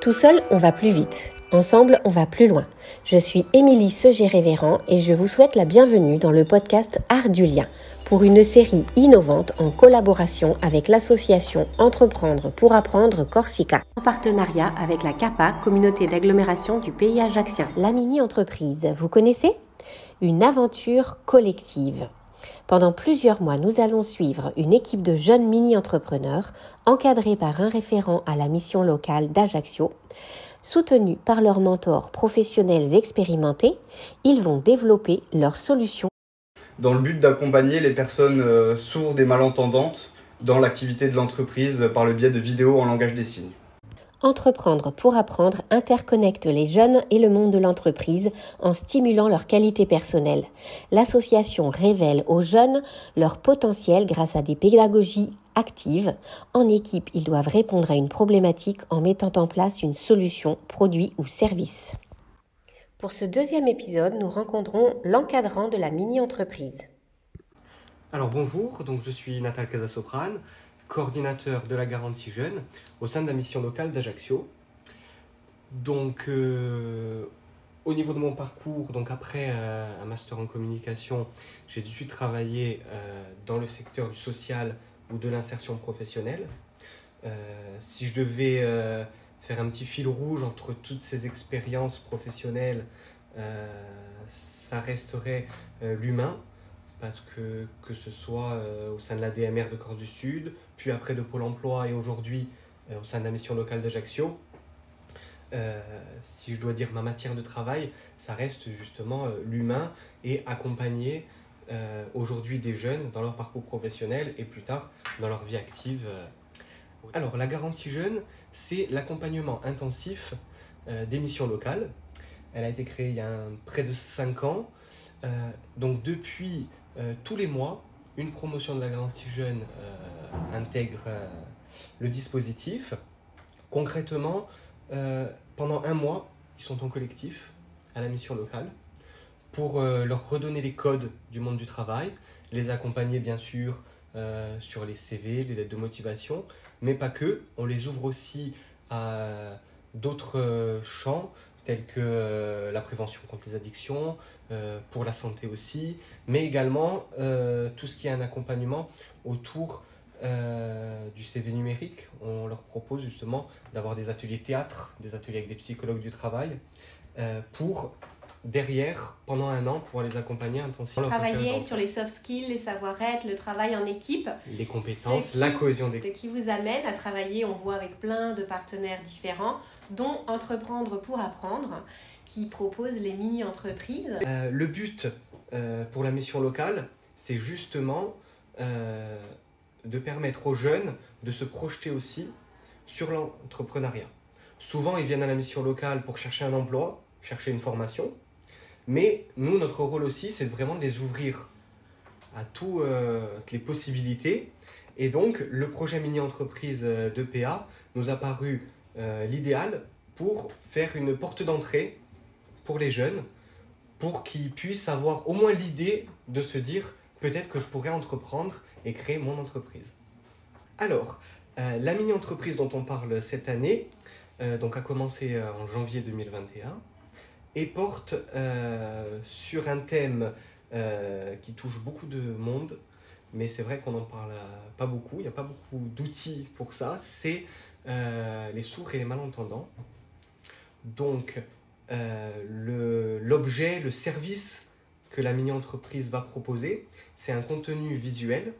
Tout seul, on va plus vite. Ensemble, on va plus loin. Je suis Émilie Segé-Révérend et je vous souhaite la bienvenue dans le podcast Art du lien pour une série innovante en collaboration avec l'association Entreprendre pour apprendre Corsica, en partenariat avec la CAPA, communauté d'agglomération du pays ajaxien. La mini-entreprise, vous connaissez? Une aventure collective. Pendant plusieurs mois, nous allons suivre une équipe de jeunes mini-entrepreneurs encadrés par un référent à la mission locale d'Ajaccio. Soutenus par leurs mentors professionnels expérimentés, ils vont développer leurs solutions dans le but d'accompagner les personnes euh, sourdes et malentendantes dans l'activité de l'entreprise par le biais de vidéos en langage des signes. Entreprendre pour apprendre interconnecte les jeunes et le monde de l'entreprise en stimulant leur qualité personnelle. L'association révèle aux jeunes leur potentiel grâce à des pédagogies actives. En équipe, ils doivent répondre à une problématique en mettant en place une solution, produit ou service. Pour ce deuxième épisode, nous rencontrons l'encadrant de la mini-entreprise. Alors bonjour, je suis Natal Casasoprane, coordinateur de la garantie jeune au sein de la mission locale d'Ajaccio. Donc euh, au niveau de mon parcours, donc après euh, un master en communication, j'ai suite travaillé euh, dans le secteur du social ou de l'insertion professionnelle. si je devais faire un petit fil rouge entre toutes ces expériences professionnelles, euh, ça resterait euh, l'humain, parce que que ce soit euh, au sein de la DMR de Corse du Sud, puis après de Pôle Emploi et aujourd'hui au sein de la mission locale d'Ajaccio, si je dois dire ma matière de travail, ça reste justement l'humain et accompagner aujourd'hui des jeunes dans leur parcours professionnel et plus tard dans leur vie active. Alors la garantie jeune, c'est l'accompagnement intensif euh, des missions locales. Elle a été créée il y a près de 5 ans. Euh, donc depuis euh, tous les mois, une promotion de la garantie jeune intègre le dispositif. Concrètement, pendant un mois, ils sont en collectif à la mission locale pour leur redonner les codes du monde du travail, les accompagner bien sûr sur les CV, les lettres de motivation, mais pas que. On les ouvre aussi à d'autres euh, champs tels que euh, la prévention contre les addictions, euh, pour la santé aussi, mais également tout ce qui est un accompagnement autour du CV numérique. On leur propose justement d'avoir des ateliers théâtre, des ateliers avec des psychologues du travail, pour derrière, pendant un an, pouvoir les accompagner intensivement. Travailler sur les soft skills, les savoir-être, le travail en équipe. Les compétences, la cohésion d'équipe. Qui vous amène à travailler, on voit avec plein de partenaires différents, dont Entreprendre pour apprendre, qui propose les mini-entreprises. Euh, le but euh, pour la mission locale, c'est justement euh, de permettre aux jeunes de se projeter aussi sur l'entrepreneuriat. Souvent, ils viennent à la mission locale pour chercher un emploi, chercher une formation, mais nous, notre rôle aussi, c'est vraiment de les ouvrir à euh, toutes les possibilités. Et donc, le projet mini-entreprise euh, de PA nous a paru euh, l'idéal pour faire une porte d'entrée pour les jeunes, pour qu'ils puissent avoir au moins l'idée de se dire peut-être que je pourrais entreprendre et créer mon entreprise. Alors, la mini-entreprise dont on parle cette année, donc a commencé en janvier 2021 et porte euh, sur un thème euh, qui touche beaucoup de monde, mais c'est vrai qu'on n'en parle pas beaucoup, il n'y a pas beaucoup d'outils pour ça, c'est euh, les sourds et les malentendants. Donc l'objet, le, service que la mini-entreprise va proposer, c'est un contenu visuel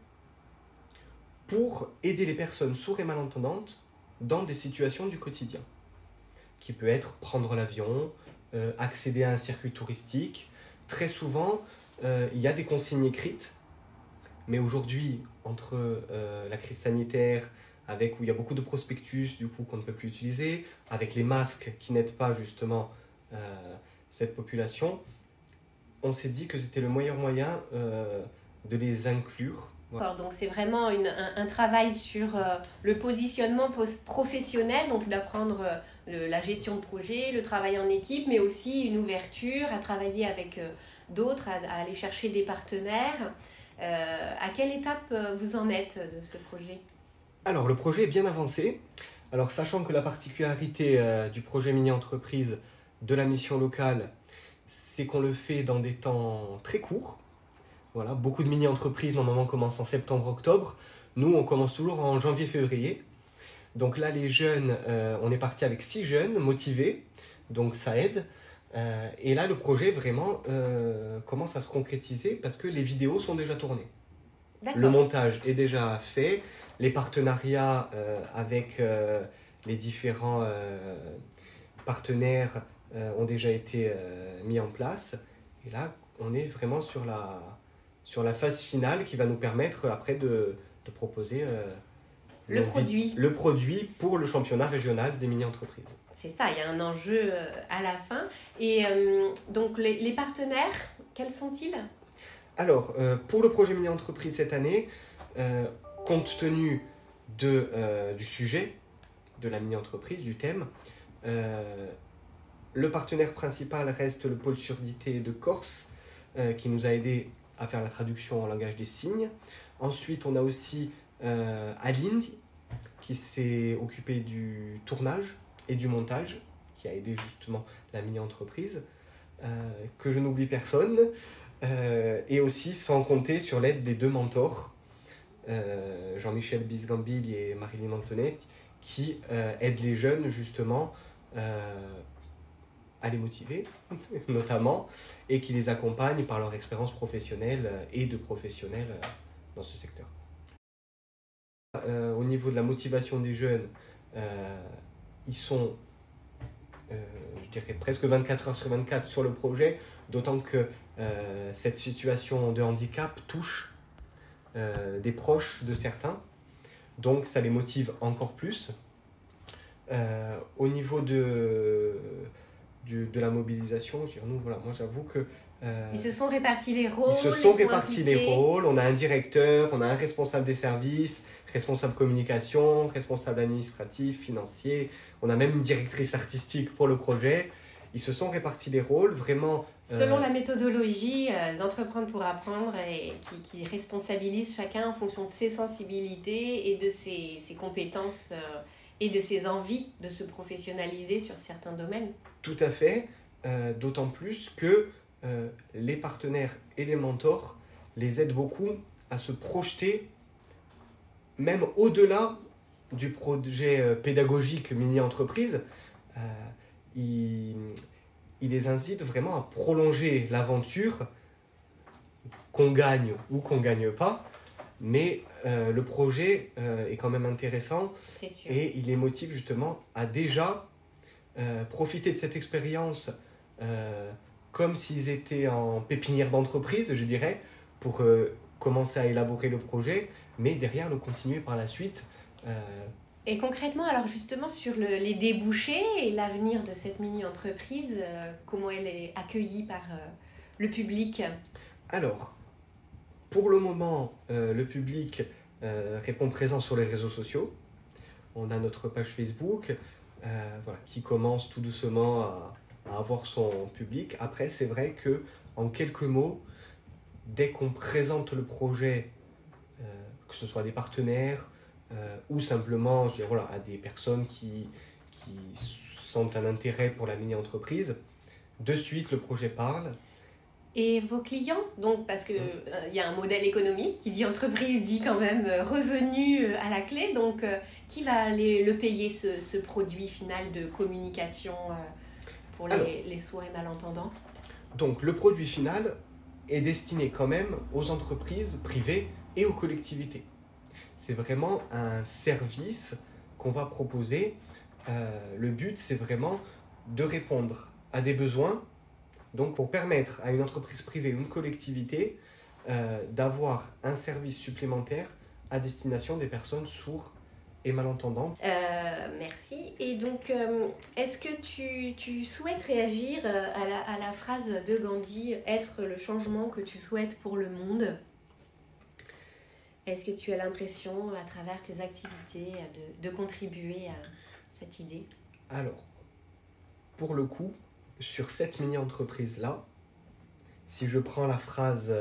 pour aider les personnes sourdes et malentendantes dans des situations du quotidien, qui peut être prendre l'avion, euh, accéder à un circuit touristique. Très souvent, euh, il y a des consignes écrites, mais aujourd'hui, entre euh, la crise sanitaire, avec où il y a beaucoup de prospectus du coup qu'on ne peut plus utiliser, avec les masques qui n'aident pas justement cette population, on s'est dit que c'était le meilleur moyen de les inclure donc c'est vraiment un, travail sur euh, le positionnement professionnel, donc d'apprendre euh, la gestion de projet, le travail en équipe, mais aussi une ouverture à travailler avec euh, d'autres, à, aller chercher des partenaires. à quelle étape vous en êtes de ce projet? Alors le projet est bien avancé. Alors, sachant que la particularité du projet mini-entreprise de la mission locale, c'est qu'on le fait dans des temps très courts. Voilà, beaucoup de mini-entreprises normalement commencent en septembre-octobre. Nous, on commence toujours en janvier-février. Donc là, les jeunes, euh, on est parti avec six jeunes motivés, donc ça aide. Euh, et là, le projet vraiment euh, commence à se concrétiser parce que les vidéos sont déjà tournées. Le montage est déjà fait, les partenariats avec les différents partenaires ont déjà été mis en place. Et là, on est vraiment sur la, sur la phase finale qui va nous permettre après de, de proposer le produit. Le produit pour le championnat régional des mini-entreprises. C'est ça, il y a un enjeu euh, à la fin. Et euh, donc les, partenaires, quels sont-ils? Alors, euh, pour le projet mini-entreprise cette année, compte tenu de, du sujet de la mini-entreprise, du thème, le partenaire principal reste le pôle surdité de Corse, qui nous a aidé à faire la traduction en langage des signes. Ensuite, on a aussi euh, Aline, qui s'est occupée du tournage et du montage, qui a aidé justement la mini-entreprise, euh, que je n'oublie personne, euh, et aussi sans compter sur l'aide des deux mentors, euh, Jean-Michel Bisgambili et Marilyn Antonetti, qui aident les jeunes justement à les motiver, notamment, et qui les accompagnent par leur expérience professionnelle et de professionnels dans ce secteur. Euh, au niveau de la motivation des jeunes, euh, ils sont, euh, je dirais, presque 24 heures sur 24 sur le projet, d'autant que cette situation de handicap touche des proches de certains. Donc ça les motive encore plus. au niveau de, de la mobilisation, je nous, voilà, moi j'avoue que euh, ils se sont répartis les rôles. Ils se sont répartis les rôles. On a un directeur, on a un responsable des services, responsable communication, responsable administratif, financier. On a même une directrice artistique pour le projet. Ils se sont répartis les rôles, vraiment. Euh, Selon la méthodologie euh, d'entreprendre pour apprendre et qui, qui, responsabilise chacun en fonction de ses sensibilités et de ses, ses compétences et de ses envies de se professionnaliser sur certains domaines. Tout à fait. D'autant plus que euh, les partenaires et les mentors les aident beaucoup à se projeter même au-delà du projet euh, pédagogique mini-entreprise. Euh, il, les incite vraiment à prolonger l'aventure, qu'on gagne ou qu'on gagne pas. Mais le projet est quand même intéressant et il les motive justement à déjà profiter de cette expérience comme s'ils étaient en pépinière d'entreprise, je dirais, pour euh, commencer à élaborer le projet, mais derrière le continuer par la suite. Euh. Et concrètement, alors justement sur les débouchés et l'avenir de cette mini-entreprise, euh, comment elle est accueillie par le public? Alors, pour le moment, le public répond présent sur les réseaux sociaux. On a notre page Facebook voilà, qui commence tout doucement à, avoir son public. Après, c'est vrai que en quelques mots, dès qu'on présente le projet, euh, que ce soit à des partenaires euh, ou simplement à des personnes qui, qui sentent un intérêt pour la mini-entreprise, de suite le projet parle. Et vos clients, donc parce qu'il mmh. euh, il y a un modèle économique qui dit entreprise, dit quand même revenu à la clé, donc qui va aller le payer ce, ce produit final de communication pour les, les sourds et malentendants? Donc le produit final est destiné quand même aux entreprises privées et aux collectivités. C'est vraiment un service qu'on va proposer. Euh, le but, c'est vraiment de répondre à des besoins, donc pour permettre à une entreprise privée ou une collectivité euh, d'avoir un service supplémentaire à destination des personnes sourdes et malentendants. Euh, merci. Et donc, euh, est-ce que tu, tu, souhaites réagir à la, à la, phrase de Gandhi, être le changement que tu souhaites pour le monde Est-ce que tu as l'impression, à travers tes activités, de, de contribuer à cette idée? Alors, pour le coup, sur cette mini-entreprise-là, si je prends la phrase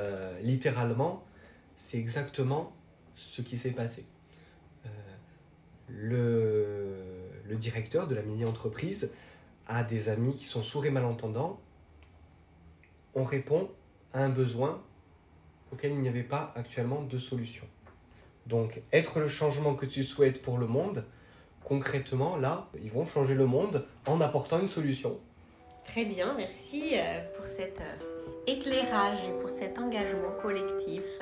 littéralement, c'est exactement ce qui s'est passé le, directeur de la mini-entreprise a des amis qui sont sourds et malentendants, on répond à un besoin auquel il n'y avait pas actuellement de solution. Donc, être le changement que tu souhaites pour le monde, concrètement, là, ils vont changer le monde en apportant une solution. Très bien, merci euh, pour cet euh, éclairage et pour cet engagement collectif.